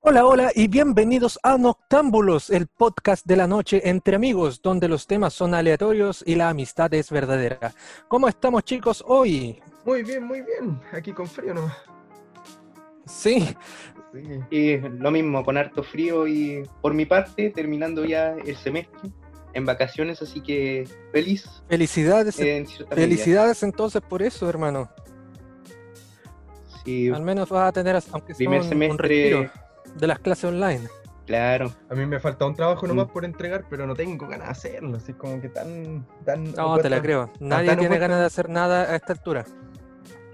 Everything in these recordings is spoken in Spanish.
Hola, hola y bienvenidos a Noctámbulos, el podcast de la noche entre amigos, donde los temas son aleatorios y la amistad es verdadera. ¿Cómo estamos chicos hoy? Muy bien, muy bien. Aquí con frío nomás. Sí, Sí. Y lo mismo, con harto frío y por mi parte, terminando ya el semestre, en vacaciones, así que feliz. felicidades, en medida. felicidades entonces por eso, hermano. Sí, Al menos vas a tener, aunque sea primer un, un semestre, respiro de las clases online. claro. A mí me falta un trabajo nomás Mm. por entregar, pero no tengo ganas de hacerlo. Así como que tan. tan No, te la creo. Nadie tiene ganas de hacer nada a esta altura.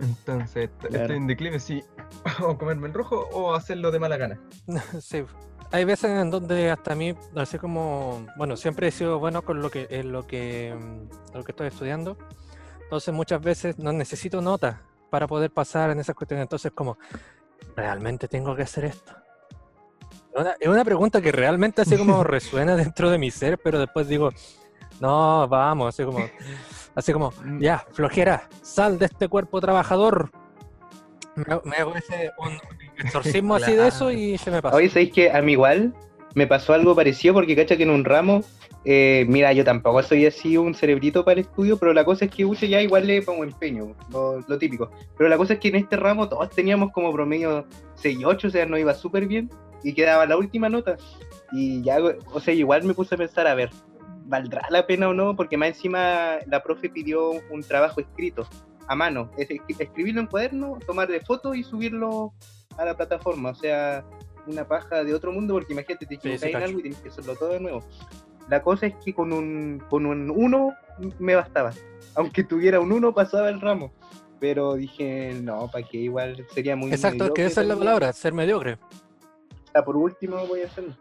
Entonces, Claro. estoy en declive si o comerme el rojo o hacerlo de mala gana. Sí. Hay veces en donde hasta a mí, así como, bueno, siempre he sido bueno con lo que, en lo que, mm, lo que estoy estudiando. Entonces muchas veces no necesito notas para poder pasar en esas cuestiones. Entonces como, ¿realmente tengo que hacer esto? Es una, es una pregunta que realmente así como resuena dentro de mi ser, pero después digo, no, vamos, así como, así como, Mm. ya, flojera, sal de este cuerpo trabajador. Me, hago- me hago ese, un exorcismo así de eso y se me pasa. Hoy sabéis que a mí igual me pasó algo parecido porque cacha que en un ramo, eh, mira, yo tampoco soy así un cerebrito para el estudio, pero la cosa es que uso ya igual le pongo empeño, lo, lo típico. Pero la cosa es que en este ramo todos teníamos como promedio 6 y 8, o sea, nos iba súper bien y quedaba la última nota. Y ya, o sea, igual me puse a pensar, a ver, ¿valdrá la pena o no? Porque más encima la profe pidió un trabajo escrito a mano, es escri- escribirlo en cuaderno, tomarle fotos y subirlo a la plataforma, o sea, una paja de otro mundo, porque imagínate, te Sí, sí, equivocas en algo y tienes que hacerlo todo de nuevo. La cosa es que con un, con un 1 me bastaba. Aunque tuviera un 1 pasaba el ramo. Pero dije, no, para que igual sería muy Exacto, es que esa es la palabra, ser mediocre. Sea, por último voy a hacerlo.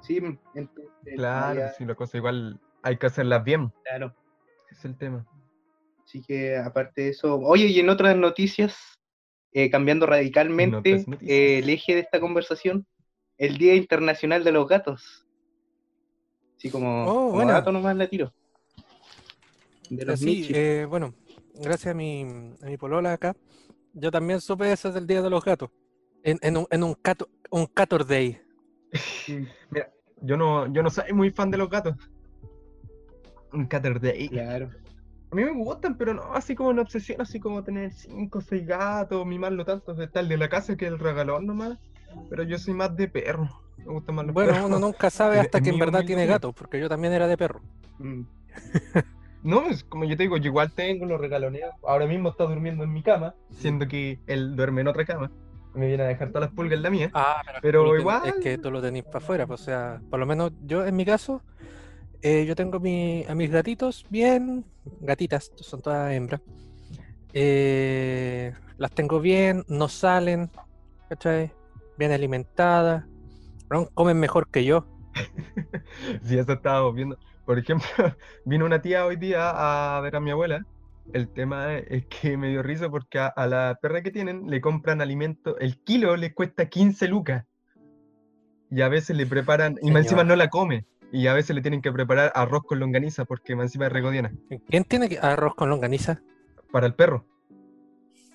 Sí, entonces, Claro, ya, si la cosa igual hay que hacerlas bien. claro. Ese es el tema. Así que aparte de eso, oye, y en otras noticias, eh, cambiando radicalmente eh, el eje de esta conversación, el Día Internacional de los Gatos. Así como, Oh, como gato nomás la tiro. De los Sí, eh, bueno, gracias a mi, a mi polola acá, yo también supe eso del Día de los Gatos. En, en un, en un, cato, un Cator Day. Mira, yo no, yo no soy muy fan de los gatos. Un Cater Day. Claro. A mí me gustan, pero no así como una obsesión, así como tener cinco o seis gatos, mimarlo tanto, está el de la casa que el regalón nomás. Pero yo soy más de perro. Me gustan más los Bueno, perros. uno nunca sabe hasta es que en verdad tiene gatos, porque yo también era de perro. Mm. No, es como yo te digo, yo igual tengo los regaloneo. Ahora mismo está durmiendo en mi cama, siendo que él duerme en otra cama. Me viene a dejar todas las pulgas en la mía. Ah, Pero ten- igual- Es que tú lo tenés para afuera, pues, o sea, por lo menos yo en mi caso, eh, yo tengo mi- a mis gatitos bien, gatitas, son todas hembras. eh, las tengo bien, no salen, ¿cachai? Bien alimentadas, comen mejor que yo. Si eso estábamos viendo. Por ejemplo, vino una tía hoy día a ver a mi abuela. El tema es que me dio risa porque a, a la perra que tienen le compran alimento. El kilo le cuesta 15 lucas. Y a veces le preparan, y más encima no la come. Y a veces le tienen que preparar arroz con longaniza porque encima es regodiana. ¿Quién tiene que- arroz con longaniza? Para el perro.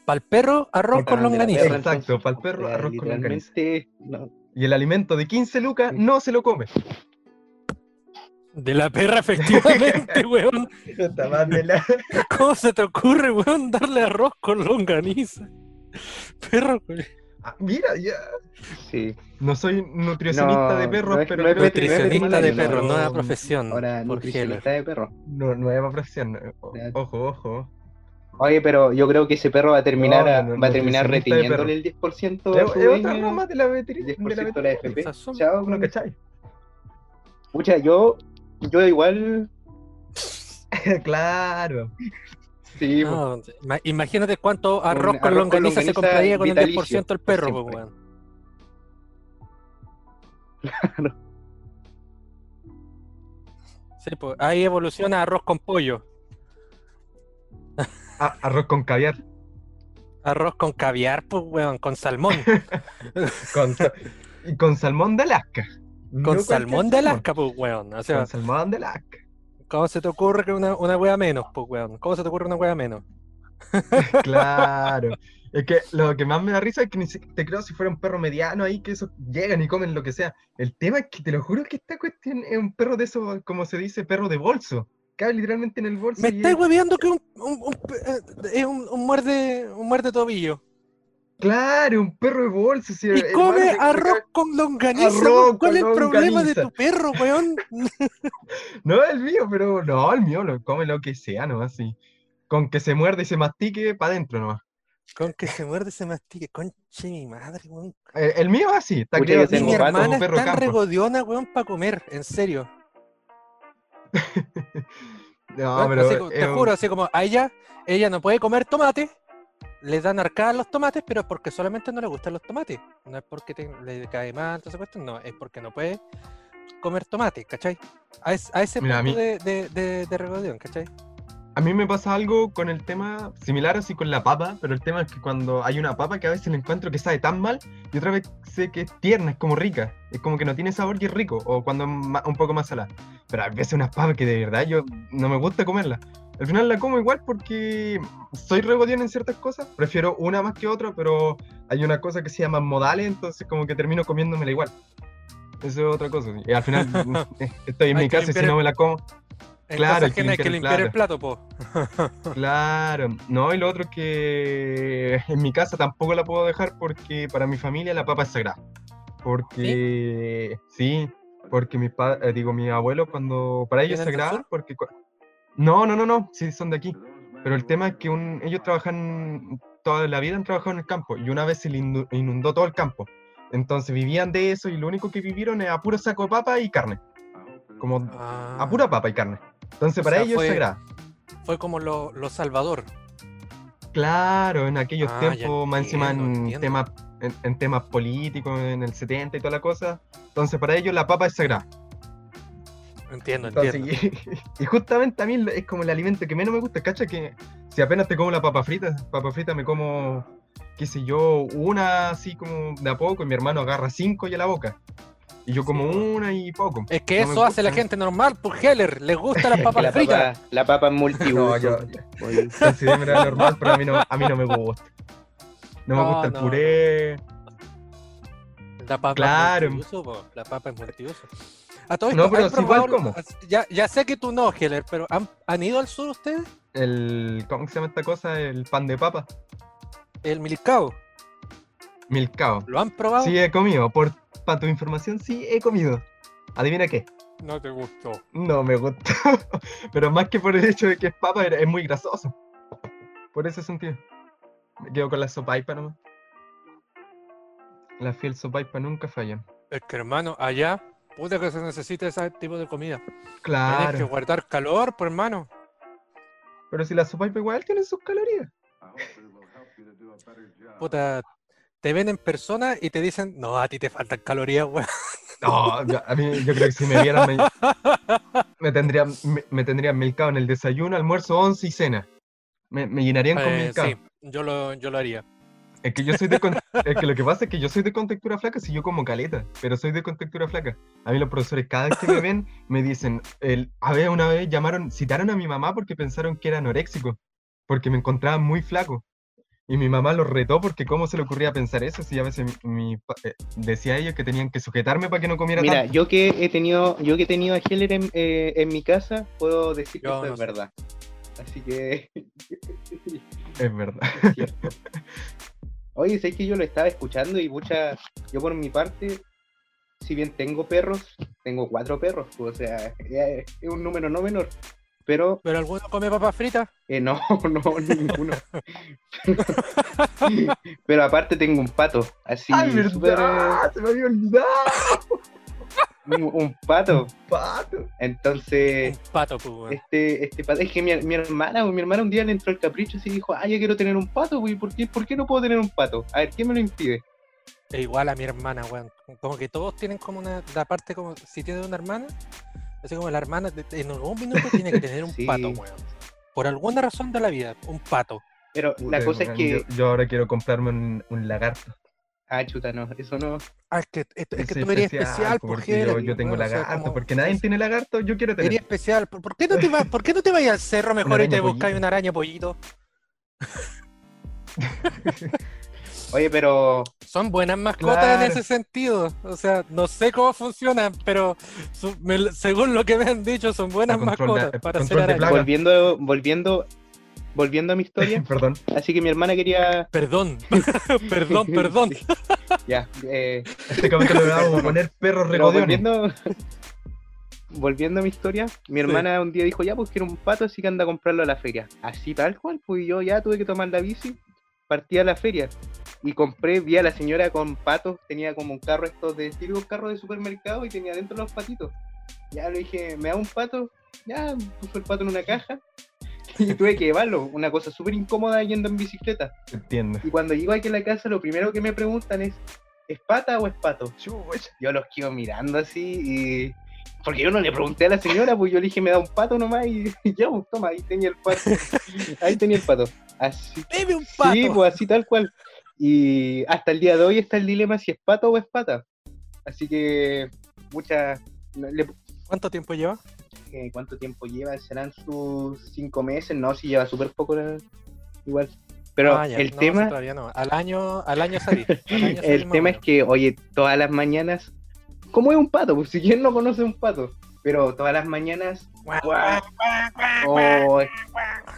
Para el perro, arroz Ah, con longaniza. perra, Exacto, entonces. pa'l perro, arroz con longaniza. no. Y el alimento de 15 lucas no se lo come. De la perra, efectivamente, weón. ¿Cómo se te ocurre, weón, darle arroz con longaniza? Perro, weón. Ah, mira, ya. Sí. No soy nutricionista No, de perros, no es- pero no es Nutricionista de veterinario, perro, no, nueva profesión. Ahora, nutricionista de perro. No, nueva profesión. eh, o-. Ojo, ojo. Oye, pero yo creo que ese perro va a terminar, No, va a terminar de reteniéndole el 10% Es a es su otra rama de la veterinaria. 10% de la FP. Chao, ¿No cachai? Pucha, yo, yo igual, claro. Sí, No, ima- imagínate cuánto arroz con arroz con longaniza se compraría con el vitalicio, 10% el perro, pues, weón. Sí, pues ahí evoluciona arroz con pollo, Ah, arroz con caviar. arroz con caviar, pues, weón, con salmón, Con, con salmón de Alaska. con No salmón de salmón, Alaska, pues, weón. O sea, Con salmón de Alaska. ¿Cómo se te ocurre que una, una wea menos, pues, weón? ¿Cómo se te ocurre una wea menos? Claro. Es que lo que más me da risa es que ni si- te creo si fuera un perro mediano ahí, que esos llegan y comen lo que sea. El tema es que te lo juro que esta cuestión es un perro de esos, como se dice, perro de bolso. Cabe literalmente en el bolso. Me y estáis es- hueveando que un, un, un eh, es un, un muerde, un muerde tobillo. Claro, un perro de bolso. sí, Y come me- me arroz con longaniza. Arroz. ¿Cuál con es el problema de tu perro, weón? No el mío, pero no, el mío lo come lo que sea, ¿no? Así. Con que se muerde y se mastique para adentro nomás. Con que se muerde, se mastique. Conche mi madre, weón. El, el mío así, está Pucha, criado yo Y así tengo mi hermana como es perro tan campo. regodiona, weón, para comer, en serio. No, Weón, pero así te juro, así como a ella, ella no puede comer tomate, le dan arcadas los tomates, pero es porque solamente no le gustan los tomates. No es porque te- le cae mal, toda esa cuestión, no, es porque no puede comer tomate, ¿cachai? A, es- a ese Mira, a punto mí- de, de, de, de regodión, ¿cachai? A mí me pasa algo con el tema similar así con la papa, pero el tema es que cuando hay una papa que a veces la encuentro que sabe tan mal y otra vez sé que es tierna, es como rica, es como que no tiene sabor y es rico, o cuando es un poco más salada. Pero a veces unas papas que de verdad yo no me gusta comerla. Al final la como igual porque soy regodión en ciertas cosas, prefiero una más que otra, pero hay una cosa que se llama modales, entonces como que termino comiéndomela igual. Eso es otra cosa. Y al final eh, estoy en Hay mi casa y si limpiar no me la como, En Claro, hay que ajena hay que limpiar el limpiar plato, po. Claro, no, y lo otro es que en mi casa tampoco la puedo dejar porque para mi familia la papa es sagrada. Porque sí, porque mi padre, digo, mi abuelo cuando para ellos es ¿Vienen del sagrada porque no, no, no, no, sí son de aquí. Pero el tema es que un- ellos trabajan toda la vida han trabajado en el campo y una vez se inundó todo el campo. Entonces vivían de eso y lo único que vivieron era puro saco de papa y carne. Como a Ah, pura papa y carne. Entonces O para sea, ellos fue- es sagrada. Fue como lo, lo Salvador. Claro, en aquellos Ah, tiempos, más encima temas, en, en temas políticos, en el 70 y toda la cosa. Entonces, para ellos la papa es sagrada. Entiendo, Entonces, entiendo. y, y justamente a mí es como el alimento que menos me gusta, ¿cacha? Que si apenas te como la papa frita, papa frita me como, qué sé yo, una así como de a poco, y mi hermano agarra cinco y a la boca. Y yo como Sí, una y poco. Es que no eso hace la gusta. gente normal, pues Heller, les gustan las papas la fritas. papa, la papa es multiuso. No, yo, Oye, considero normal, pero a mí no, a mí no me gusta. No me No, gusta el no, puré. La papa Claro. es multiuso, po, la papa es multiuso. A todo No, esto, pero ¿han si igual como. Ya, ya sé que tú no, Heller, pero ¿han, han ido al sur ustedes? El, ¿cómo se llama esta cosa? El pan de papa. El milcao. Milcao. ¿Lo han probado? Sí he comido. Por para tu información, sí he comido. Adivina qué. No te gustó. No me gusta. Pero más que por el hecho de que es papa, es muy grasoso. Por ese sentido. Me quedo con la sopaipa nomás. La fiel sopaipa nunca fallan. Es que hermano, allá, puta que se necesita ese tipo de comida. Tienes que Claro. guardar calor, por hermano. Pero si la sopaipa igual tiene sus calorías. Puta, te ven en persona y te dicen, no, a ti te faltan calorías, weón. No, yo- a mí yo creo que si me vieran me, me tendrían, me, me tendrían milcao en el desayuno, almuerzo, once y cena. Me, me llenarían con Eh, milcao. sí, yo lo, yo lo haría. Es que yo soy de con- es que lo que pasa es que yo soy de contextura flaca, si yo como caleta, pero soy de contextura flaca. A mí los profesores cada vez que me ven me dicen, el, a ver, una vez llamaron, citaron a mi mamá porque pensaron que era anoréxico, porque me encontraban muy flaco. Y mi mamá los retó porque cómo se le ocurría pensar eso, si a veces mi, eh, decía a ellos que tenían que sujetarme para que no comiera Mira, tanto. yo que he tenido, yo que he tenido a Heller en, eh, en mi casa, puedo decir que Yo esto no es sé. verdad. Así que Es verdad. Oye, sé que yo lo estaba escuchando y mucha, yo por mi parte, si bien tengo perros, tengo cuatro perros, pues, o sea, es un número no menor. Pero ¿Pero alguno come papas fritas? eh, no, no, ninguno. Pero aparte tengo un pato, así ¡Ay, verdad! Se me había olvidado. Un, un pato. Pato. Entonces, Un pato, pues, este, este pato, es que mi, mi hermana, mi hermana un día le entró el capricho y dijo, ah, yo quiero tener un pato, güey, ¿por qué, ¿por qué no puedo tener un pato? A ver, ¿qué me lo impide? Es igual a mi hermana, weón. Como que todos tienen como una. La parte como. Si tiene una hermana, así como la hermana en algún minuto tiene que tener un Sí. pato, weón. Por alguna razón de la vida, un pato. Pero la cosa es que, Yo, yo ahora quiero comprarme un, un lagarto. Ah, chuta, no, eso no, Ah, es que, es Yo que tú eres especial, po, por porque yo, yo tengo lagarto, porque nadie tiene lagarto, yo quiero Eres tener. especial. ¿Por, por qué no te vas, ¿Por qué no te vas al cerro mejor y araña te buscas pollito. una araña pollito? Oye, pero Son buenas mascotas Claro. en ese sentido. O sea, no sé cómo funcionan, pero su- me- según lo que me han dicho, son buenas mascotas para hacer plaga. volviendo, volviendo, volviendo a mi historia, Perdón. así que mi hermana quería. Perdón, perdón, perdón. Sí. Ya, eh, Este capítulo le vamos a poner perros pero regodeones. volviendo, volviendo a mi historia, mi hermana un día dijo, ya, pues quiero un pato, así que anda a comprarlo a la feria. Así tal cual, pues yo ya tuve que tomar la bici, partí a la feria y compré, vi a la señora con patos, tenía como un carro estos de típicos carros de supermercado y tenía dentro los patitos. Ya le dije, ¿me da un pato? Ya, puso el pato en una caja y tuve que llevarlo, una cosa súper incómoda yendo en bicicleta. Entiendo. Y cuando llego aquí a la casa, lo primero que me preguntan es, ¿es pata o es pato? Yo los quedo mirando así y... Porque yo no le pregunté a la señora, pues yo le dije, me da un pato nomás y ya, pues toma, ahí tenía el pato. Ahí tenía el pato. Así, Deme un pato. sí, pues así tal cual. Y hasta el día de hoy está el dilema si es pato o es pata. Así que, muchas... le- ¿Cuánto tiempo lleva? Eh, ¿Cuánto tiempo lleva? ¿Serán sus cinco meses? No, si lleva súper poco igual. Pero Ah, ya, el no, tema... todavía no. Al año, al año salí. al año salí El tema es que, oye, todas las mañanas, ¿cómo es un pato? Pues si quién no conoce un pato, pero todas las mañanas, oh,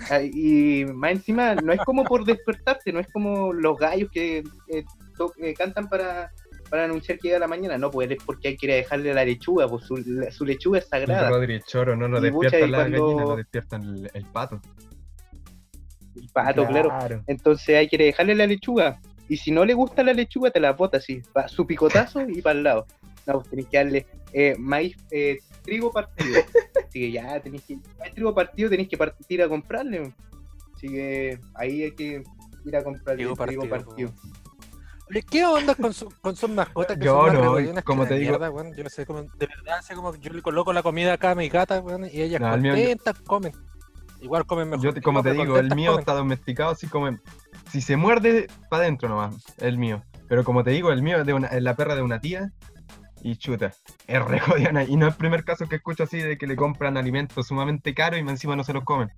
ay, y más encima, no es como por despertarte, no es como los gallos que eh, to- eh, cantan para, para anunciar que llega la mañana, no, pues es porque hay que ir a dejarle la lechuga, pues su, la- su lechuga es sagrada. Rodri Choro, no pucha, despiertan cuando- gallina, nos despiertan el, el pato. El pato, claro. Entonces hay que dejarle la lechuga. Y si no le gusta la lechuga, te la bota así. Va su picotazo y para el lado. No, pues tenés que darle eh, maíz, eh, trigo partido. Así que ya tenéis que. Maíz, trigo partido, tenéis que partir a comprarle. Así que ahí hay que ir a comprarle Trigo trigo partido, partido. ¿Qué onda con, su- con sus mascotas que Yo no, como te digo- mierda, weón? Yo no sé cómo, de verdad, sé como yo le coloco la comida acá a mi gata, weón, y ellas No, el mío- contentas comen. Igual comen mejor. Yo, te- como te digo, el contentas mío comen. está domesticado así como. Si se muerde, para adentro nomás, el mío. Pero como te digo, el mío es de una, es la perra de una tía y chuta, es re jodiona. Y no es el primer caso que escucho así de que le compran alimentos sumamente caros y encima no se los comen.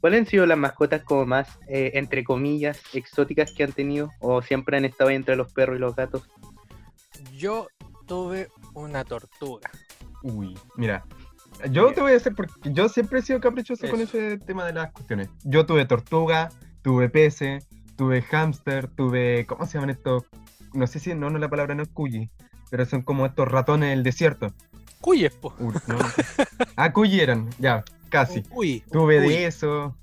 ¿Cuáles han sido las mascotas como más, eh, entre comillas, exóticas que han tenido? ¿O siempre han estado entre los perros y los gatos? Yo tuve una tortuga. Uy, mira. Yo te voy a decir porque yo siempre he sido caprichoso con Eso. ese tema de las cuestiones. Yo tuve tortuga, tuve peces, tuve hámster, tuve. ¿Cómo se llaman estos? No sé si no, no la palabra no es cuyi, pero son como estos ratones del desierto. Cuyes, po. Uy, no. ah, cuyi eran, ya, casi. Un Tuve de eso.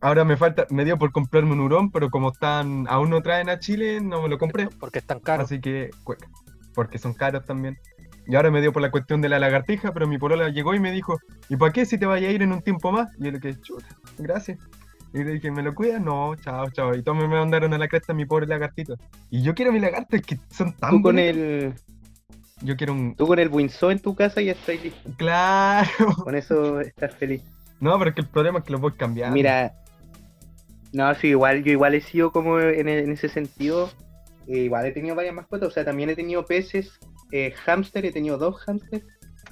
Ahora me falta, me dio por comprarme un hurón, pero como están, aún no traen a Chile, no me lo compré. Porque es tan caro. Así que, cueca, porque son caros también. Y ahora me dio por la cuestión de la lagartija, pero mi polola llegó y me dijo, ¿y para qué si te vaya a ir en un tiempo más? Y yo le dije, chuta, gracias. Y le dije, ¿me lo cuidas? No, chao, chao. Y todos me mandaron a la cresta mi pobre lagartito. Y yo quiero mi lagarto, es que son tan Tú con bonitos. el, Yo quiero un... tú con el Windsor en tu casa ya estás listo. Claro. Con eso estás feliz. No, pero es que el problema es que lo voy cambiando. Mira, no, sí, igual, yo igual he sido como en, en ese sentido, eh, igual he tenido varias mascotas, o sea, también he tenido peces, eh, hámster, he tenido dos hámsters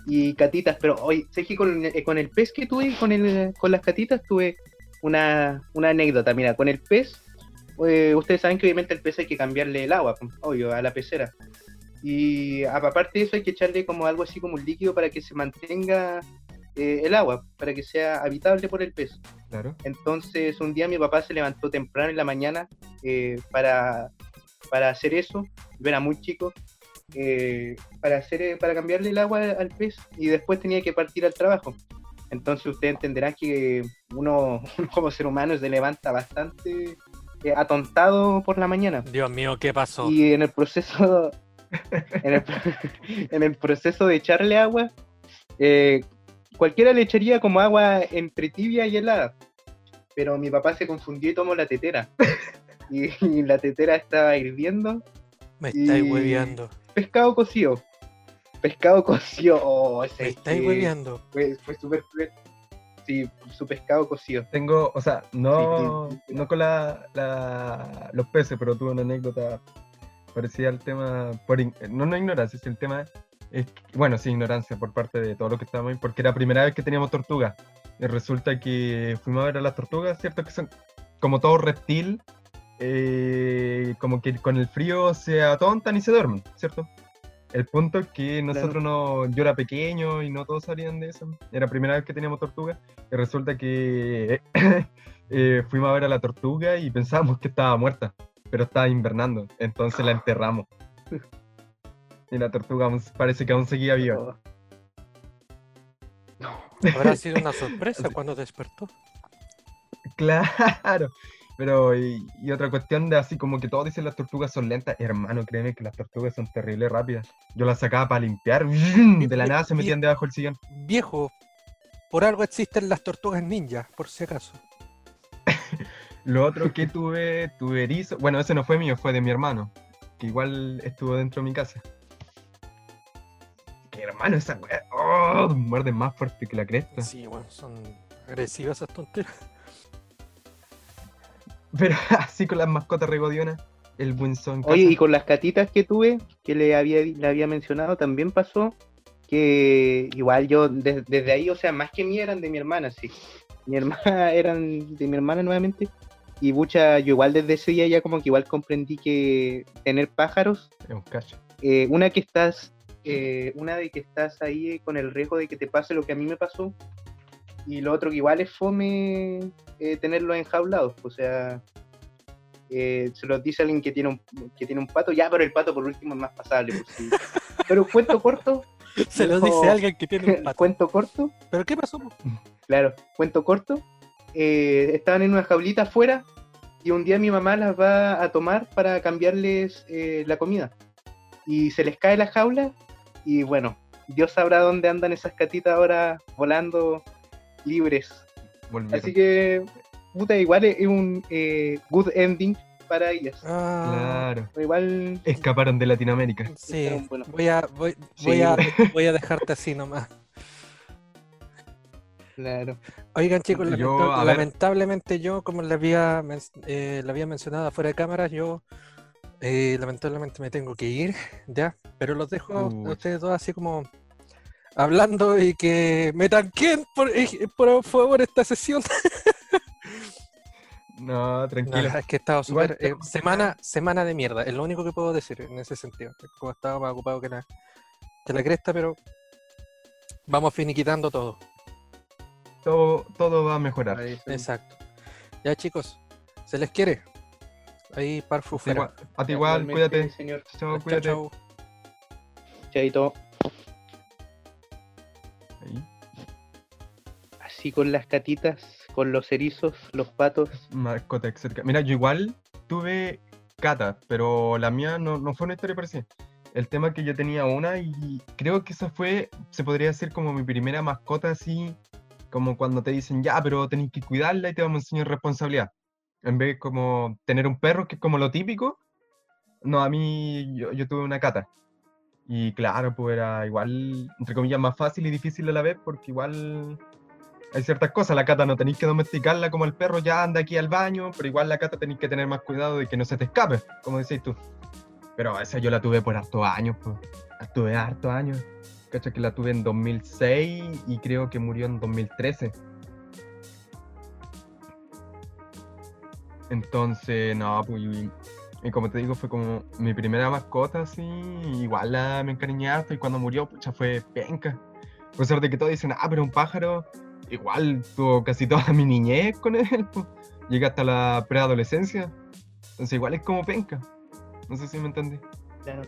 y catitas, pero hoy, sé que con, eh, con el pez que tuve, con, el, con las catitas tuve una, una anécdota, mira, con el pez, eh, ustedes saben que obviamente el pez hay que cambiarle el agua, obvio, a la pecera. Y aparte de eso hay que echarle como algo así como un líquido para que se mantenga eh, el agua, para que sea habitable por el pez. Claro. Entonces un día mi papá se levantó temprano en la mañana eh, para, para hacer eso, yo era muy chico, eh, para, hacer, eh, para cambiarle el agua al pez y después tenía que partir al trabajo. Entonces ustedes entenderán que uno como ser humano se levanta bastante eh, atontado por la mañana. Dios mío, ¿qué pasó? Y en el proceso, en el, en el proceso de echarle agua, eh, cualquiera le echaría como agua entre tibia y helada. Pero mi papá se confundió y tomó la tetera. Y, y la tetera estaba hirviendo. Me estáis hueveando. Pescado cocido. Pescado cocido. Oh, Me estáis hueveando. Fue, fue súper cruel. Sí, su pescado cocido. Tengo, o sea, no, Sí, sí, sí. no con la, la- los peces, pero tuve una anécdota parecida al tema, por no, no ignorancia, es el tema, es, bueno, sí, ignorancia por parte de todo lo que estábamos ahí, porque era la primera vez que teníamos tortugas. Resulta que fuimos a ver a las tortugas, ¿cierto? Que son, como todo reptil, eh, como que con el frío se atontan y se duermen, ¿cierto? El punto es que nosotros no, yo era pequeño y no todos sabían de eso. Era la primera vez que teníamos tortuga y resulta que eh, fuimos a ver a la tortuga y pensábamos que estaba muerta, pero estaba invernando, entonces la enterramos. y la tortuga aún- parece que aún seguía viva. Habrá sido una sorpresa cuando despertó. Claro. Pero, y, y otra cuestión de así como que todos dicen las tortugas son lentas. Hermano, créeme que las tortugas son terribles rápidas. Yo las sacaba para limpiar. De la nada se metían debajo del sillón. Viejo, por algo existen las tortugas ninja, por si acaso. Lo otro que tuve, tuve erizo. Bueno, ese no fue mío, fue de mi hermano. Que igual estuvo dentro de mi casa. Que hermano, esa weá. Oh, muerde más fuerte que la cresta. Sí, bueno, son agresivas esas tonteras. Pero así con las mascotas regodionas. El Winston. en Oye, y con las catitas que tuve, que le había, le había mencionado, también pasó que igual yo des- desde ahí, o sea, más que mí eran de mi hermana, sí. Mi hermana eran de mi hermana nuevamente. Y mucha, yo igual desde ese día ya como que igual comprendí que tener pájaros, Es un cacho. eh, una que estás, eh, una de que estás ahí con el riesgo de que te pase lo que a mí me pasó. Y lo otro que igual es fome eh, tenerlos enjaulados, o sea, eh, se los dice alguien que tiene un que tiene un pato, ya, pero el pato por último es más pasable. pues, sí. Pero cuento corto, Se lo Dijo- dice alguien que tiene un pato. cuento corto, ¿Pero qué pasó? claro, cuento corto. Eh, estaban en una jaulita afuera y un día mi mamá las va a tomar para cambiarles eh, la comida. Y se les cae la jaula y bueno, Dios sabrá dónde andan esas catitas ahora volando libres. Volvieron. Así que, puta, igual es un eh, good ending para ellas. Ah, Claro. Igual Escaparon de Latinoamérica. sí, bueno. voy a, voy, Sí. voy a, voy a dejarte así nomás. Claro. Oigan chicos, Yo, lamentablemente yo, como le había, eh, había mencionado afuera de cámara, yo eh, lamentablemente me tengo que ir, ya, pero los dejo a ustedes dos así como hablando y que me tanquen por, eh, por favor esta sesión. No, tranquilo. Es que he estado súper... eh, semana, semana de mierda, es lo único que puedo decir en ese sentido. Como estaba más ocupado que la, que la cresta, pero vamos finiquitando todo. Todo, todo va a mejorar. Exacto. Ya chicos, se les quiere. Ahí parfu fuera. Igual- a ti igual, cuídate. Señor. Chao, cuídate. chao. Chaito. Ahí. Así con las catitas, con los erizos, los patos. Mascota exótica. Mira, yo igual tuve cata, pero la mía no, no fue una historia parecida. El tema es que yo tenía una y creo que esa fue, se podría decir como mi primera mascota así, como cuando te dicen, ya, pero tenéis que cuidarla y te vamos a enseñar responsabilidad. En vez de como tener un perro, que es como lo típico, no, a mí yo, yo tuve una cata. Y claro, pues era igual, entre comillas, más fácil y difícil a la vez, porque igual hay ciertas cosas. La cata no tenéis que domesticarla como el perro ya anda aquí al baño, pero igual la cata tenéis que tener más cuidado de que no se te escape, como decís tú. Pero esa yo la tuve por hartos años, pues. La tuve hartos años. Cacha que la tuve en 2006 y creo que murió en 2013. Entonces, no, pues. Y, como te digo, fue como mi primera mascota, así. Igual me encariñé y cuando murió, pucha, fue penca. A pesar de que todos dicen, ah, pero un pájaro, igual tuvo casi toda mi niñez con él, pues. Llegué hasta la preadolescencia. Entonces, igual es como penca. No sé si me entendí. Claro.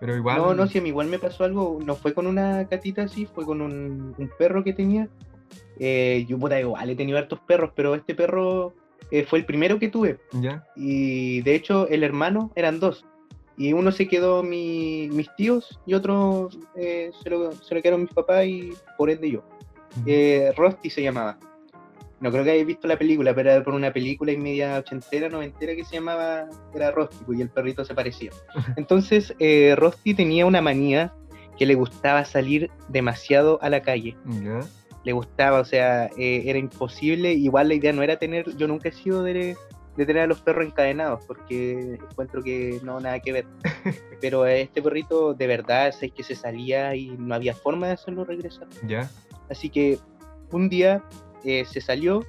Pero igual. No, no, si a mí igual me pasó algo, no fue con una catita así, fue con un, un perro que tenía. Eh, yo, puta, igual he tenido hartos perros, pero este perro eh, fue el primero que tuve. ¿Ya? Y de hecho, el hermano eran dos. Y uno se quedó mi- mis tíos y otro eh, se, lo, se lo quedaron mis papás y por ende yo. Eh, Rusty se llamaba. No creo que hayáis visto la película, pero era por una película y media ochentera, noventera que se llamaba, era Rusty, pues, y el perrito se parecía. Entonces, eh, Rusty tenía una manía que le gustaba salir demasiado a la calle. Le gustaba, o sea, eh, era imposible. Igual la idea no era tener, yo nunca he sido de, de tener a los perros encadenados, porque encuentro que no, nada que ver. Pero este perrito, de verdad, es que se salía y no había forma de hacerlo regresar. ¿Ya? Así que un día eh, se salió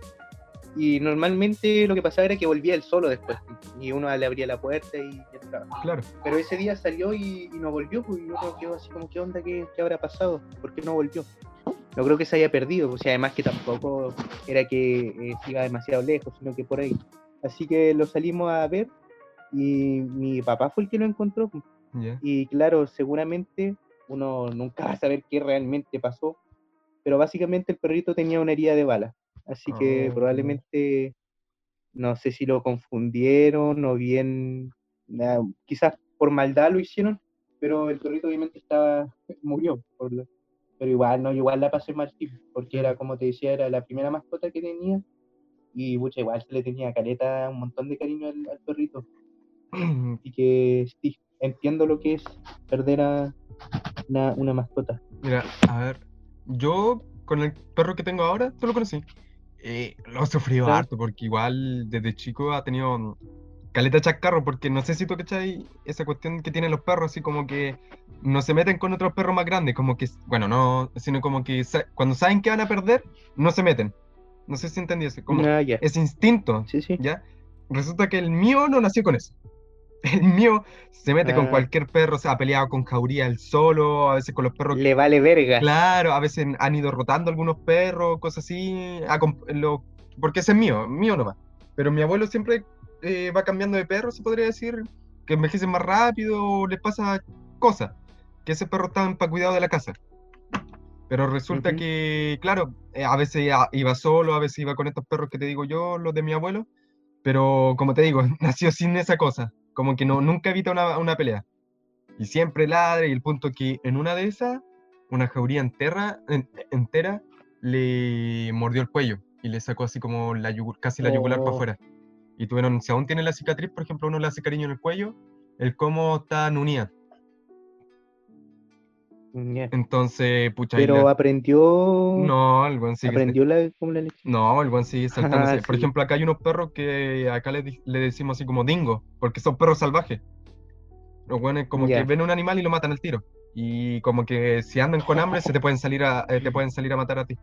y normalmente lo que pasaba era que volvía él solo después. Y uno le abría la puerta y ya entraba. Claro. Pero ese día salió y, y no volvió, pues y uno quedó así como, ¿qué onda? ¿Qué, qué habrá pasado? ¿Por qué no volvió? No creo que se haya perdido, pues, y además que tampoco era que eh, se iba demasiado lejos, sino que por ahí. Así que lo salimos a ver y mi papá fue el que lo encontró. pues. Y claro, seguramente uno nunca va a saber qué realmente pasó, pero básicamente el perrito tenía una herida de bala. Así que Oh. probablemente, no sé si lo confundieron o bien, na- quizás por maldad lo hicieron, pero el perrito obviamente estaba, murió. por lo- pero igual, no, igual la pasé mal, porque era, como te decía, era la primera mascota que tenía y mucha igual se le tenía caleta, un montón de cariño al, al perrito. Así que sí, entiendo lo que es perder a una, una mascota. Mira, a ver, yo con el perro que tengo ahora, tú lo conocí, eh, lo he sufrido Claro. harto porque igual desde chico ha tenido caleta chascarro, porque no sé si tú cachai esa cuestión que tienen los perros, así como que no se meten con otros perros más grandes, como que, bueno, no, sino como que sa- cuando saben que van a perder, no se meten. No sé si entendí eso, como Ah, ya. ese instinto, Sí, sí. ¿ya? Resulta que el mío no nació con eso. El mío se mete con Ah. cualquier perro, se ha peleado con jauría él solo, a veces con los perros Le vale verga. Claro, a veces han ido rotando algunos perros, cosas así, a comp- lo- porque ese es mío, mío nomás. Pero mi abuelo siempre eh, va cambiando de perro, se podría decir, que envejecen más rápido o les pasa cosas, que ese perro está para cuidado de la casa. Pero resulta que, claro, eh, a veces iba- iba solo, a veces iba con estos perros que te digo yo, los de mi abuelo, pero como te digo, nació sin esa cosa, como que no, nunca evita una, una pelea. Y siempre ladra, y el punto que en una de esas, una jauría entera, en- entera le mordió el cuello y le sacó así como la casi la yugular para Oh. afuera. Y tuvieron, si aún tiene la cicatriz, por ejemplo, uno le hace cariño en el cuello, el cómo está unida. Entonces, pucha, Pero aprendió. no, el buen sigue, Aprendió la, como la lección. no, el buen sigue saltándose. Ah, Por sí. ejemplo, acá hay unos perros que acá le, le decimos así como dingo, porque son perros salvajes. Los buenos como que ven un animal y lo matan al tiro. Y como que si andan con hambre se te pueden salir a, eh, te pueden salir a matar a ti.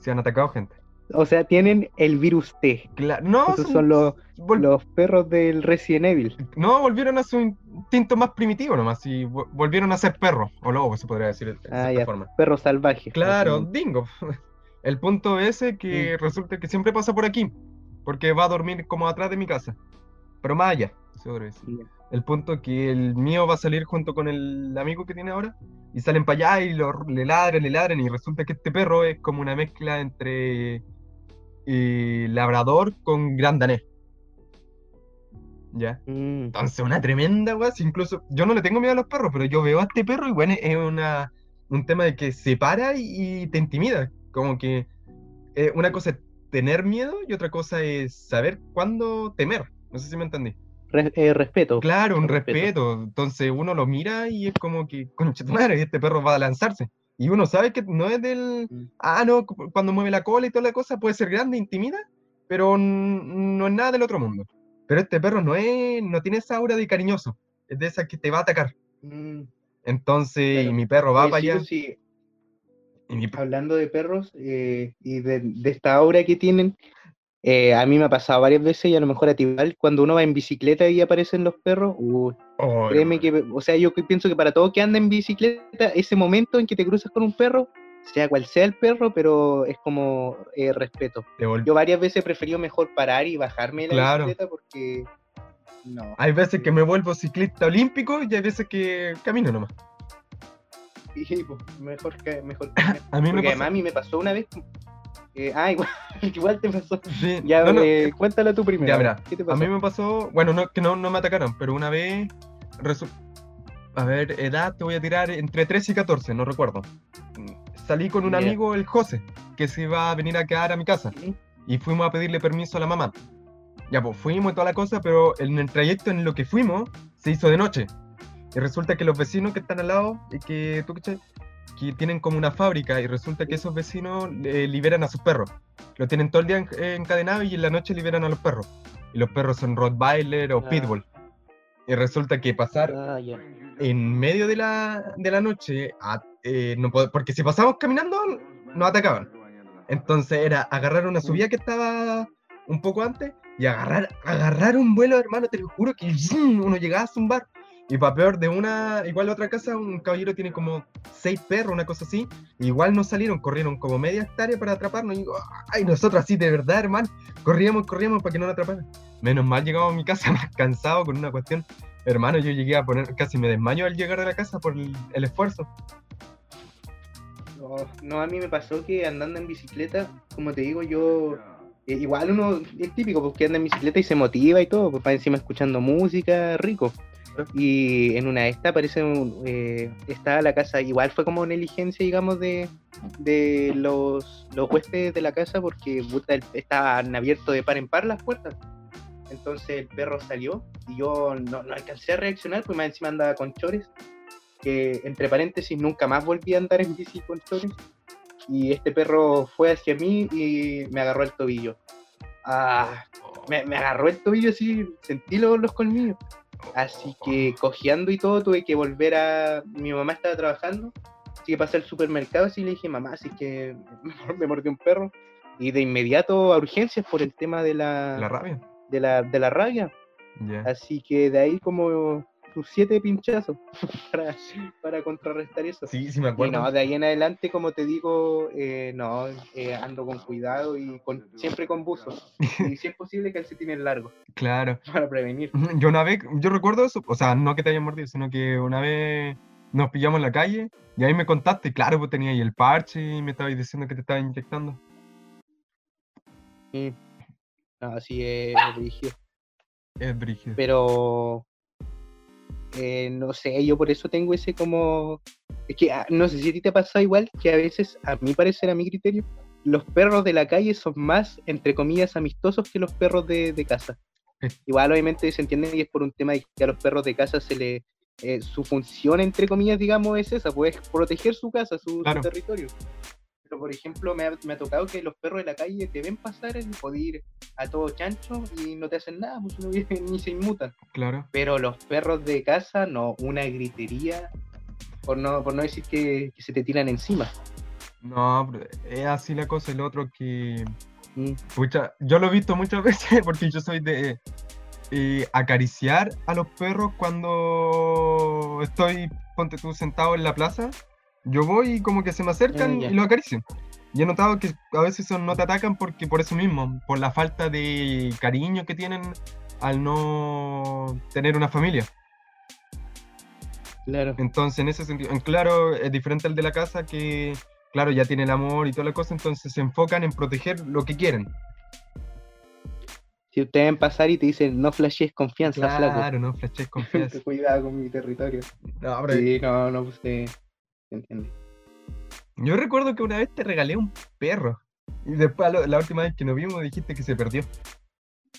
Si han atacado gente. O sea, tienen el virus T. Claro, no, Esos son- son los, los perros del Resident Evil. no, volvieron a su instinto más primitivo nomás, y vo- volvieron a ser perros, o lobos se podría decir de Ah, ya. forma. Perros salvajes. Claro, así. dingo. El punto ese que resulta que siempre pasa por aquí, porque va a dormir como atrás de mi casa, pero más allá, se podría decir. Ya. El punto que el mío va a salir junto con el amigo que tiene ahora y salen para allá y lo, le ladran, le ladran y resulta que este perro es como una mezcla entre eh, labrador con gran danés. ¿Ya? Mm, Entonces, una tremenda, si Incluso yo no le tengo miedo a los perros, pero yo veo a este perro y bueno, es una, un tema de que se para y, y te intimida. Como que eh, una cosa es tener miedo y otra cosa es saber cuándo temer. No sé si me entendí. re- eh, respeto. Claro, un Respeto. respeto. Entonces uno lo mira y es como que, concha tu madre, este perro va a lanzarse. Y uno sabe que no es del. Mm. Ah, no, cu- cuando mueve la cola y toda la cosa puede ser grande, intimida, pero no es nada del otro mundo. Pero este perro no es, no tiene esa aura de cariñoso. Es de esa que te va a atacar. Mm, Entonces, Claro. y mi perro va para allá. sí, y mi pe- hablando de perros eh, y de, de esta aura que tienen, eh, a mí me ha pasado varias veces y a lo mejor a ti igual, cuando uno va en bicicleta y aparecen los perros, uy, Oh, créeme que, o sea, yo pienso que para todo que anda en bicicleta, ese momento en que te cruzas con un perro, sea cual sea el perro, pero es como eh, respeto. Yo varias veces he preferido mejor parar y bajarme la Claro. bicicleta porque no. Hay veces que me vuelvo ciclista olímpico y hay veces que camino nomás. Sí, pues, mejor que mejor que A mí me Porque pasa. además a mí me pasó una vez. eh, ah, igual, igual te pasó. Sí, Ya, no, no, eh, cuéntala tú primero. Ya, a ver, mira, ¿Qué te A mí me pasó, bueno, no, que no, no me atacaron, pero una vez, resu- a ver, edad te voy a tirar entre 13 y 14, no recuerdo. Salí con un amigo, el José, que se iba a venir a quedar a mi casa y fuimos a pedirle permiso a la mamá. Ya, pues fuimos y toda la cosa, pero en el trayecto en lo que fuimos se hizo de noche. Y resulta que los vecinos que están al lado, y que tú cachai, que tienen como una fábrica y resulta que esos vecinos eh, liberan a sus perros. Lo tienen todo el día en- encadenado y en la noche liberan a los perros. Y los perros son Rottweiler o Ah. Pitbull. Y resulta que pasar Ah, en medio de la, de la noche, a- eh, no pod- porque si pasamos caminando, nos atacaban. Entonces era agarrar una subida que estaba un poco antes y agarrar, agarrar un vuelo, hermano, te lo juro que uno llegaba a zumbar. Y para peor, de una, igual otra casa, un caballero tiene como seis perros, una cosa así. Igual no salieron, corrieron como media hectárea para atraparnos. Y digo, ay, nosotros así, de verdad, hermano. Corríamos, corríamos para que no nos atraparan. Menos mal llegamos a mi casa más cansado con una cuestión. Hermano, yo llegué a poner, casi me desmayo al llegar a la casa por el, esfuerzo. No, no, a mí me pasó que andando en bicicleta, como te digo, yo. eh, igual uno es típico porque anda en bicicleta y se motiva y todo, pues para encima escuchando música, rico. Y en una de estas parece un, eh, estaba la casa, igual fue como negligencia, digamos, de, de los, los huéspedes de la casa porque puta, estaban abiertos de par en par las puertas. Entonces el perro salió y yo no, no alcancé a reaccionar, pues más encima andaba con chores, que entre paréntesis nunca más volví a andar en bici con chores. Y este perro fue hacia mí y me agarró el tobillo. Ah, me, me agarró el tobillo así, sentí los, los colmillos. Así que cojeando y todo, tuve que volver a. Mi mamá estaba trabajando, así que pasé al supermercado y le dije, mamá, así que me mordió un perro. Y de inmediato a urgencias por el tema de la, La rabia. de la, de la rabia. Así que de ahí como sus siete pinchazos para, para contrarrestar eso. Sí, sí me Y acuerdo. no, de ahí en adelante, como te digo, eh, no, eh, ando con cuidado y con, siempre con buzo. Y si es posible, calcetines largos Claro. para prevenir. Yo una vez, yo recuerdo eso, o sea, no que te hayan mordido, sino que una vez nos pillamos en la calle y ahí me contaste, claro, pues tenía ahí el parche y me estabas diciendo que te estaba inyectando. Sí. No, así es, brígido. Es brígido. Pero eh, no sé, yo por eso tengo ese como. Es que ah, no sé si a ti te pasa igual que a veces, a mi parecer, a mi criterio, los perros de la calle son más, entre comillas, amistosos que los perros de, de casa. Igual, obviamente, se entiende y es por un tema de que a los perros de casa se le. eh, su función, entre comillas, digamos, es esa, pues proteger su casa, su, territorio. Por ejemplo, me ha, me ha tocado que los perros de la calle te ven pasar y podés ir a todo chancho y no te hacen nada, pues no vienen ni se inmutan. Claro. Pero los perros de casa, no, una gritería, por no, por no decir que, que se te tiran encima. No, es así la cosa, el otro que, Mm. pucha, yo lo he visto muchas veces porque yo soy de eh, acariciar a los perros cuando estoy, ponte tú, sentado en la plaza. Yo voy y como que se me acercan ya. y los acaricio. Y he notado que a veces no te atacan porque por eso mismo, por la falta de cariño que tienen al no tener una familia. Claro. Entonces, en ese sentido, en claro, es diferente al de la casa que, claro, ya tiene el amor y toda la cosa, entonces se enfocan en proteger lo que quieren. Si ustedes ven pasar y te dicen, no flashes confianza, flaco. Claro, no flashes confianza. Cuidado con mi territorio. No, pero Sí, no, no, pues se se entiende. Yo recuerdo que una vez te regalé un perro. Y después, la última vez que nos vimos, dijiste que se perdió.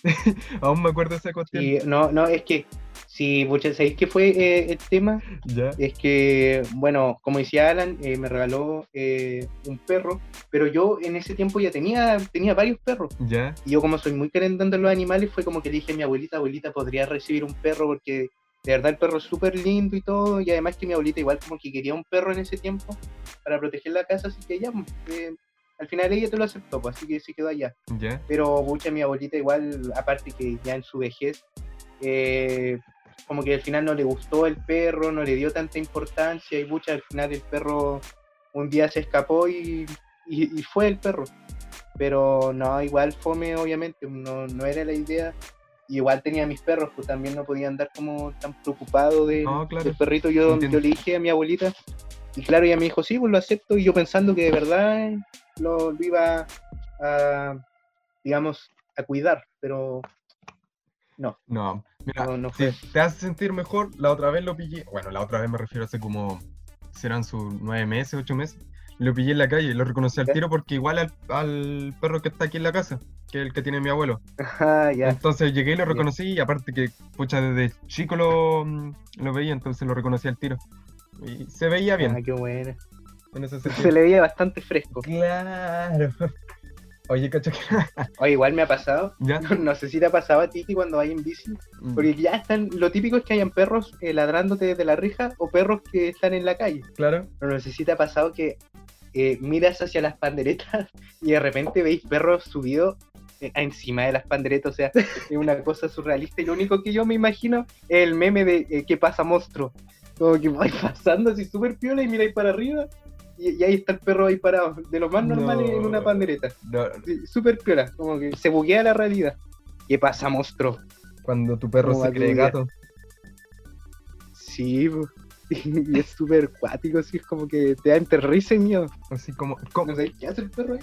Aún me acuerdo de esa cuestión. Sí, no, no, es que, si, muchachos, ¿sabéis qué fue eh, el tema? Ya. Es que, bueno, como decía Alan, eh, me regaló eh, un perro, pero yo en ese tiempo ya tenía, tenía varios perros. Ya. Y yo como soy muy querendón de los animales, fue como que le dije a mi abuelita, abuelita, podría recibir un perro porque de verdad el perro es súper lindo y todo, y además que mi abuelita igual como que quería un perro en ese tiempo para proteger la casa, así que ya, pues, eh, al final ella te lo aceptó, pues, así que se quedó allá. Ya. Pero mucha mi abuelita igual, aparte que ya en su vejez, eh, como que al final no le gustó el perro, no le dio tanta importancia y mucha al final el perro un día se escapó y, y- y fue el perro. Pero no, igual fome obviamente, no, no era la idea. Y igual tenía mis perros, pues también no podía andar como tan preocupado de, No, claro. del perrito. Yo, yo le dije a mi abuelita, y claro, ella me dijo, sí, pues lo acepto. Y yo pensando que de verdad lo, lo iba a, digamos, a cuidar, pero no, No, mira, no, no si te hace sentir mejor, la otra vez lo pillé. Bueno, la otra vez me refiero hace como. serán sus nueve meses, ocho meses. Lo pillé en la calle lo reconocí al tiro porque igual al, al perro que está aquí en la casa, que es el que tiene mi abuelo. Ya. Entonces llegué y lo reconocí y aparte que, pucha, desde chico lo, lo veía, entonces lo reconocí al tiro. Y se veía bien Ah, qué bueno. en ese Se le veía bastante fresco. Claro. Oye, cacho, Oye, igual me ha pasado. ¿ya? No sé si te ha pasado a ti cuando vas en bici, Mm, porque ya están, lo típico es que hayan perros eh, ladrándote desde la rija o perros que están en la calle. Claro. Pero no sé si te ha pasado que eh, miras hacia las panderetas y de repente veis perros subidos encima de las panderetas, o sea, es una cosa surrealista y lo único que yo me imagino es el meme de eh, ¿qué pasa monstruo? Como que vais pasando así súper piola y miráis para arriba y, y ahí está el perro ahí parado, de lo más normal No. en una pandereta. No, Súper piola, como que se buguea la realidad. ¿Qué pasa monstruo? cuando tu perro Como se cree gato. Sí, po. y es súper cuático, así es como que te da entre risa y miedo. Así como, ¿cómo, No sé qué hace el perro ahí.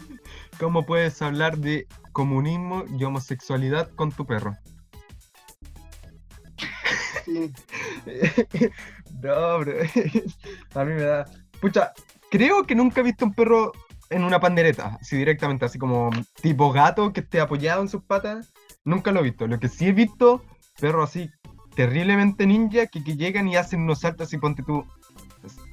cómo puedes hablar de comunismo y homosexualidad con tu perro? Sí. no, bro. A mí me da. Pucha, creo que nunca he visto un perro en una pandereta, así directamente, así como tipo gato que esté apoyado en sus patas. Nunca lo he visto. Lo que sí he visto, perros así terriblemente ninja que, que llegan y hacen unos saltos y ponte tú.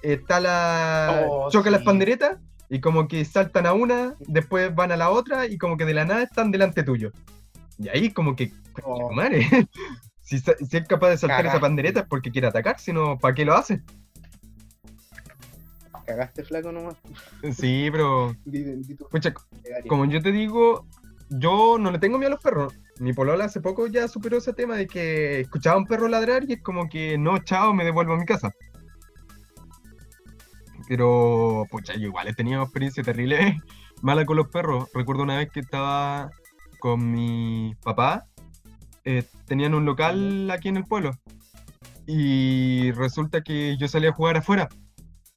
Está la. Oh, choca las sí. panderetas y como que saltan a una, después van a la otra y como que de la nada están delante tuyo. Y ahí como que. Oh. Madre. Si, es capaz de saltar esa pandereta es porque quiere atacar, si no, ¿para qué lo hace? Cagaste flaco nomás. Sí, pero. Como yo te digo, yo no le tengo miedo a los perros. Mi polola hace poco ya superó ese tema de que escuchaba a un perro ladrar y es como que no, chao, me devuelvo a mi casa. Pero, pucha, yo igual he tenido experiencia terrible mala con los perros. Recuerdo una vez que estaba con mi papá, eh, tenían un local aquí en el pueblo. Y resulta que yo salí a jugar afuera.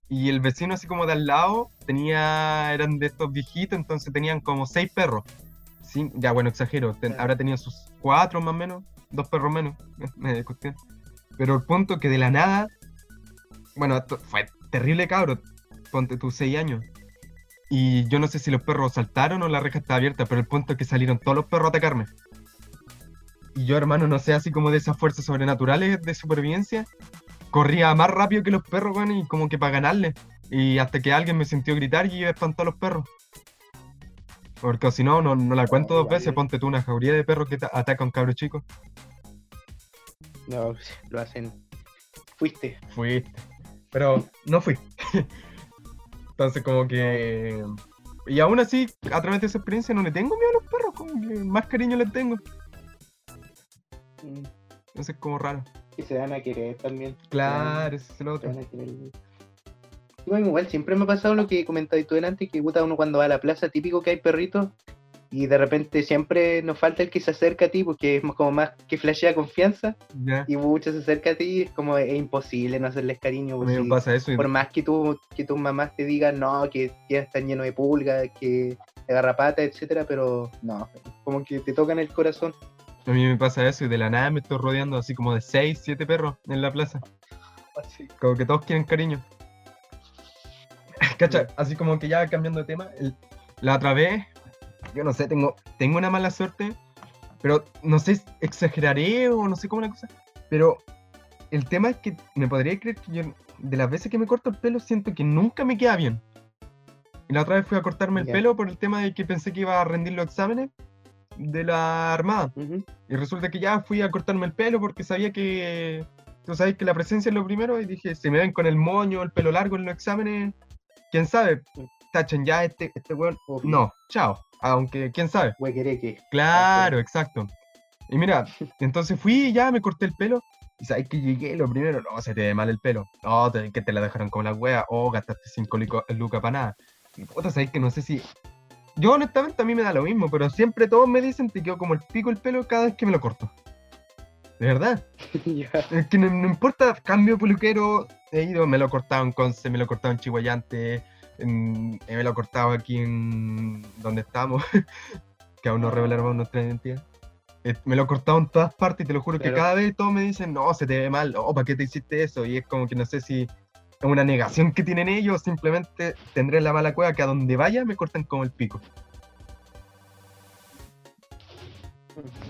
Y el vecino así como de al lado tenía, eran de estos viejitos, entonces tenían como seis perros. Cin- ya bueno, exagero, ten- habrá tenido sus cuatro más o menos, dos perros menos, cuestión. Pero el punto que de la nada, bueno, esto fue terrible cabro, ponte tus seis años. Y yo no sé si los perros saltaron o la reja estaba abierta, pero el punto es que salieron todos los perros a atacarme. Y yo, hermano, no sé, así como de esas fuerzas sobrenaturales de supervivencia, corría más rápido que los perros, weón, y como que para ganarle. Y hasta que alguien me sintió gritar y espantó a los perros. Porque si no, no, no la cuento dos veces, ponte tú una jauría de perros que ta- ataca a un cabro chico. No, lo hacen. Fuiste. Fuiste. Pero no fui. Entonces como que... Y aún así, a través de esa experiencia no le tengo miedo a los perros, como que más cariño les tengo. Mm, Entonces es como raro. Que se dan a querer también. Claro, ese es el Se otro. van a querer. Igual siempre me ha pasado lo que comentabas tú delante, que puta uno cuando va a la plaza, típico que hay perritos, y de repente siempre nos falta el que se acerca a ti, porque es como más que flashea confianza, Ya. y mucho se acerca a ti, es como es imposible no hacerles cariño. Pues, me pasa eso y por más que tú que tus mamás te digan no que ya están llenos de pulgas que de garrapata etcétera pero no como que te tocan el corazón a mí me pasa eso y de la nada me estoy rodeando así como de 6, 7 perros en la plaza. Como que todos quieren cariño. Cacha, así como que ya cambiando de tema, el- la otra vez, yo no sé, tengo, tengo una mala suerte, pero no sé, exageraré o no sé cómo la cosa, pero el tema es que me podría creer que yo, de las veces que me corto el pelo, siento que nunca me queda bien. Y la otra vez fui a cortarme el Ya. pelo por el tema de que pensé que iba a rendir los exámenes de la armada. Ujú. Y resulta que ya fui a cortarme el pelo porque sabía que. Tú sabes que la presencia es lo primero. Y dije, si me ven con el moño, el pelo largo en los exámenes, quién sabe. Tachen ya este, este weón. No, chao. Aunque, quién sabe. Huequereque. Claro, exacto. Y mira, entonces fui y ya me corté el pelo. Y sabes que llegué, lo primero, no, se te ve mal el pelo. No, te- que te la dejaron como la wea. Oh, gastaste 5 lucas para nada. Y puta, sabes que no sé si. Yo honestamente a mí me da lo mismo, pero siempre todos me dicen te quedó como el pico el pelo cada vez que me lo corto. De verdad. Es que no, no importa, cambio peluquero, he ido, me lo he cortado en Conce, me lo he cortado en Chihuayante, en- eh, me lo he cortado aquí en donde estamos, que aún no revelaron nuestra identidad. Eh, me lo he cortado en todas partes y te lo juro que cada vez todos me dicen, no, se te ve mal, oh, ¿para qué te hiciste eso? Y es como que no sé si es una negación que tienen ellos, simplemente tendré la mala cueva que a donde vaya me cortan como el pico.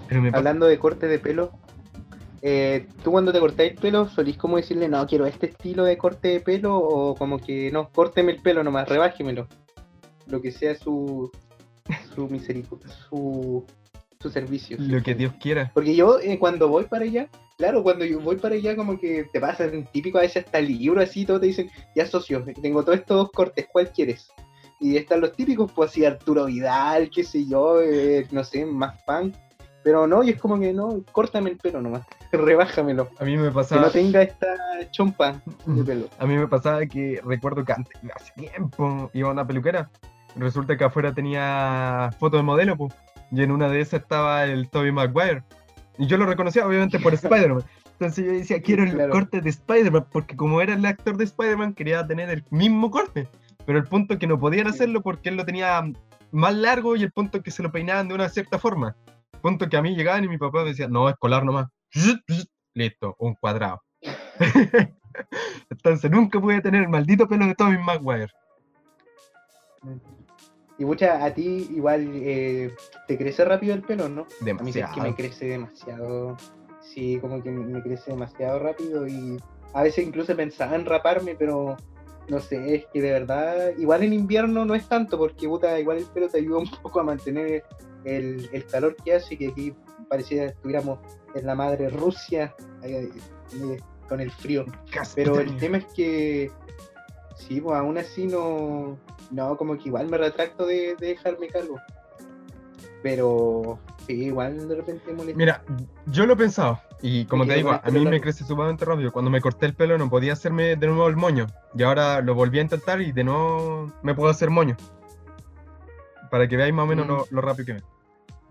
Pero me pasa- hablando de corte de pelo eh, tú cuando te cortáis el pelo solís como decirle no quiero este estilo de corte de pelo o como que no córteme el pelo nomás rebájemelo lo que sea su su misericordia su su servicio lo que Dios quiera. Porque yo eh, cuando voy para allá, claro, cuando yo voy para allá como que te pasan típico a veces hasta el libro así, todo te dicen, ya socio, tengo todos estos cortes, ¿cuál quieres? Y están los típicos, pues así Arturo Vidal, qué sé yo, eh, no sé, más fan. Pero no, y es como que no, córtame el pelo nomás, rebájamelo. A mí me Que pasaba. no tenga esta chompa de pelo. A mí me pasaba que recuerdo que antes, hace tiempo, iba a una peluquera. Resulta que afuera tenía fotos de modelo, pues. Y en una de esas estaba el Tobey Maguire. Y yo lo reconocía, obviamente, por Spider-Man. Entonces yo decía, quiero el Claro. corte de Spider-Man, porque como era el actor de Spider-Man, quería tener el mismo corte. Pero el punto es que no podían hacerlo porque él lo tenía más largo y el punto es que se lo peinaban de una cierta forma. Punto que a mí llegaban y mi papá me decía, no, escolar nomás. Listo, un cuadrado. Entonces nunca pude tener el maldito pelo de Tobey Maguire. Y mucha, a ti igual eh, te crece rápido el pelo, ¿no? A mí sí es Demasiado. que me crece demasiado. Sí, como que me crece demasiado rápido y a veces incluso pensaba en raparme, pero no sé, es que de verdad, igual en invierno no es tanto, porque puta, igual el pelo te ayuda un poco a mantener el, el calor que hace, que aquí parecía que estuviéramos en la madre Rusia eh, con el frío. Pero el tema es que, sí, pues aún así no, no, como que igual me retracto de, de dejarme cargo. Pero, sí, igual de repente molesta. Mira, yo lo he pensado. Y como te digo, a mí me crece sumamente rápido. Cuando me corté el pelo no podía hacerme de nuevo el moño. Y ahora lo volví a intentar y de nuevo me puedo hacer moño. Para que veáis más o menos Mm. lo, lo rápido que me.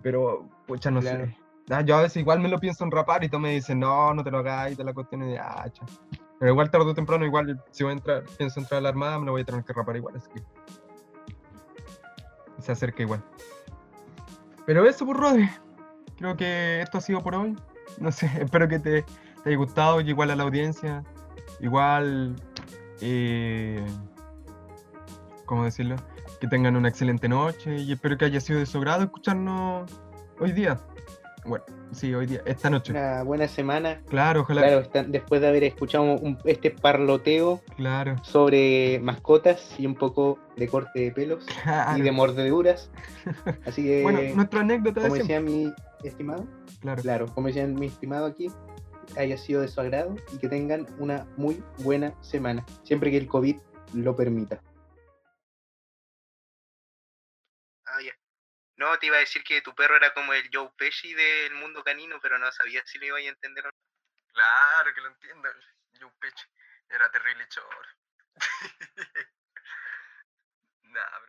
Pero, pucha, no Claro. sé. Ah, yo a veces igual me lo pienso en rapar y tú me dices, no, no te lo hagas y te la cuestión de, ah, cha". Pero igual tarde o temprano, igual si voy a entrar, pienso entrar a la armada, me lo voy a tener que rapar igual, así que. Se acerca igual. Pero eso, por Rodri. Creo que esto ha sido por hoy. No sé, espero que te, te haya gustado, y igual a la audiencia. Igual. Eh, ¿Cómo decirlo? Que tengan una excelente noche y espero que haya sido de su agrado escucharnos hoy día. Bueno, sí, hoy día, esta noche. Una buena semana. Claro, ojalá. Claro, después de haber escuchado un- este parloteo Claro, sobre mascotas y un poco de corte de pelos claro. y de mordeduras. Así que, Bueno, nuestra anécdota como decía mi estimado, Claro. claro, como decía mi estimado aquí, haya sido de su agrado y que tengan una muy buena semana, siempre que el COVID lo permita. No, te iba a decir que tu perro era como el Joe Pesci del mundo canino, pero no sabía si lo iba a entender o no. Claro que lo entiendo. Yo pecho. Era terrible choro. nah, bro.